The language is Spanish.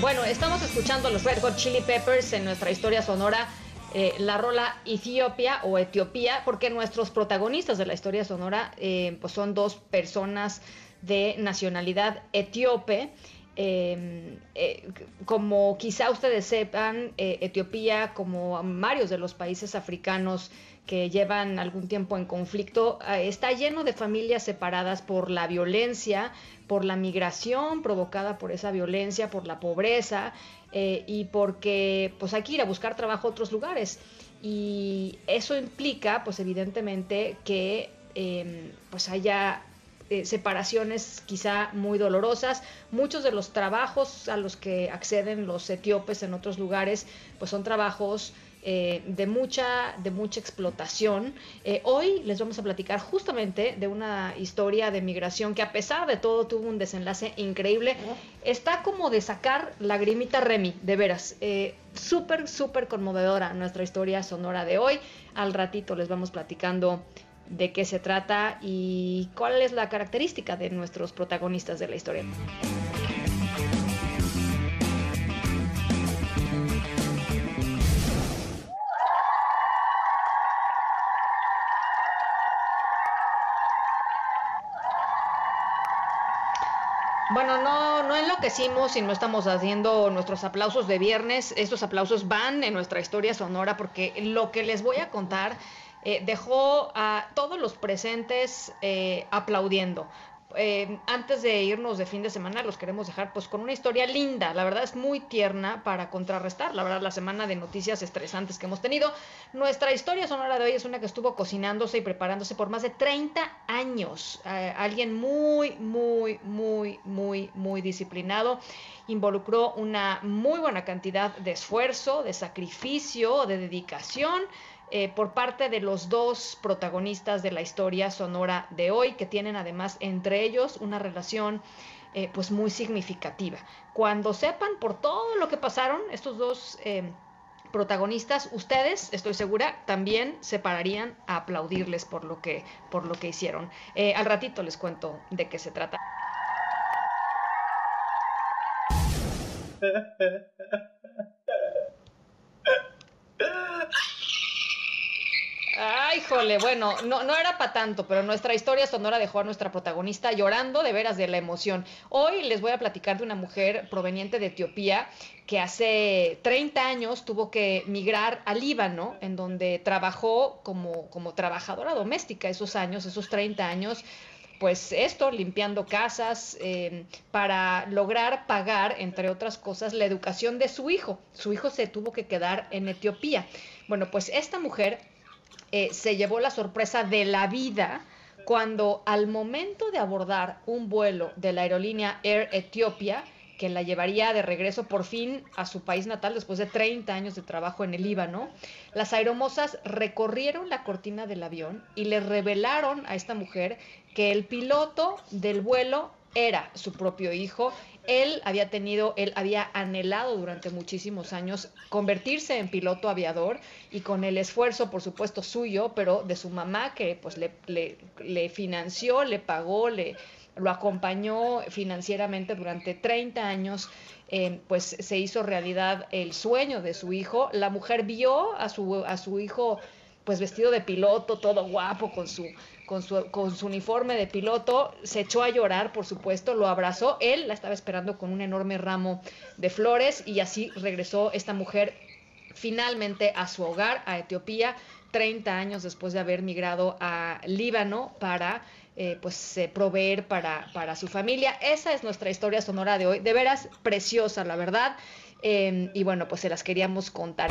Bueno, estamos escuchando los Red Hot Chili Peppers en nuestra historia sonora. Eh, la rola Etiopía o Etiopía, porque nuestros protagonistas de la historia sonora eh, pues son dos personas de nacionalidad etíope. Eh, eh, como quizá ustedes sepan, eh, Etiopía, como varios de los países africanos que llevan algún tiempo en conflicto, eh, está lleno de familias separadas por la violencia, por la migración provocada por esa violencia, por la pobreza eh, y porque pues hay que ir a buscar trabajo a otros lugares. Y eso implica, pues evidentemente, que eh, pues haya eh, separaciones quizá muy dolorosas. Muchos de los trabajos a los que acceden los etíopes en otros lugares, pues son trabajos eh, de mucha de mucha explotación. Eh, hoy les vamos a platicar justamente de una historia de migración que a pesar de todo tuvo un desenlace increíble. Está como de sacar lagrimita Remy, de veras. Eh, súper, súper conmovedora nuestra historia sonora de hoy. Al ratito les vamos platicando de qué se trata y cuál es la característica de nuestros protagonistas de la historia. Bueno, no, no enloquecimos y no estamos haciendo nuestros aplausos de viernes. Estos aplausos van en nuestra historia sonora porque lo que les voy a contar eh, dejó a todos los presentes eh, aplaudiendo. Eh, antes de irnos de fin de semana los queremos dejar pues con una historia linda, la verdad es muy tierna para contrarrestar, la verdad la semana de noticias estresantes que hemos tenido. Nuestra historia sonora de hoy es una que estuvo cocinándose y preparándose por más de 30 años, alguien muy, muy, muy, muy, muy disciplinado, involucró una muy buena cantidad de esfuerzo, de sacrificio, de dedicación eh, por parte de los dos protagonistas de la historia sonora de hoy, que tienen además entre ellos una relación eh, pues muy significativa. Cuando sepan por todo lo que pasaron estos dos eh, protagonistas, ustedes, estoy segura, también se pararían a aplaudirles por lo que, por lo que hicieron. Al ratito les cuento de qué se trata. Ay, bueno, no, era para tanto, pero nuestra historia sonora dejó a nuestra protagonista llorando de veras de la emoción. Hoy les voy a platicar de una mujer proveniente de Etiopía que hace 30 años tuvo que migrar al Líbano, en donde trabajó como, trabajadora doméstica esos años, esos 30 años, pues esto, limpiando casas, eh, para lograr pagar, entre otras cosas, la educación de su hijo. Su hijo se tuvo que quedar en Etiopía. Bueno, pues esta mujer eh, se llevó la sorpresa de la vida cuando al momento de abordar un vuelo de la aerolínea Air Ethiopia, que la llevaría de regreso por fin a su país natal después de 30 años de trabajo en el Líbano, las aeromosas recorrieron la cortina del avión y le revelaron a esta mujer que el piloto del vuelo era su propio hijo. Él había tenido, él había anhelado durante muchísimos años convertirse en piloto aviador y con el esfuerzo, por supuesto, suyo, pero de su mamá que pues le, le, financió, le pagó, le lo acompañó financieramente durante 30 años, eh, pues se hizo realidad el sueño de su hijo. La mujer vio a su, a su hijo pues vestido de piloto, todo guapo, con su, con su, con su uniforme de piloto, se echó a llorar, por supuesto, lo abrazó, él la estaba esperando con un enorme ramo de flores y así regresó esta mujer finalmente a su hogar, a Etiopía, 30 años después de haber migrado a Líbano para eh, pues eh, proveer para, para, su familia. Esa es nuestra historia sonora de hoy, de veras preciosa, la verdad. Em, y bueno, pues se las queríamos contar.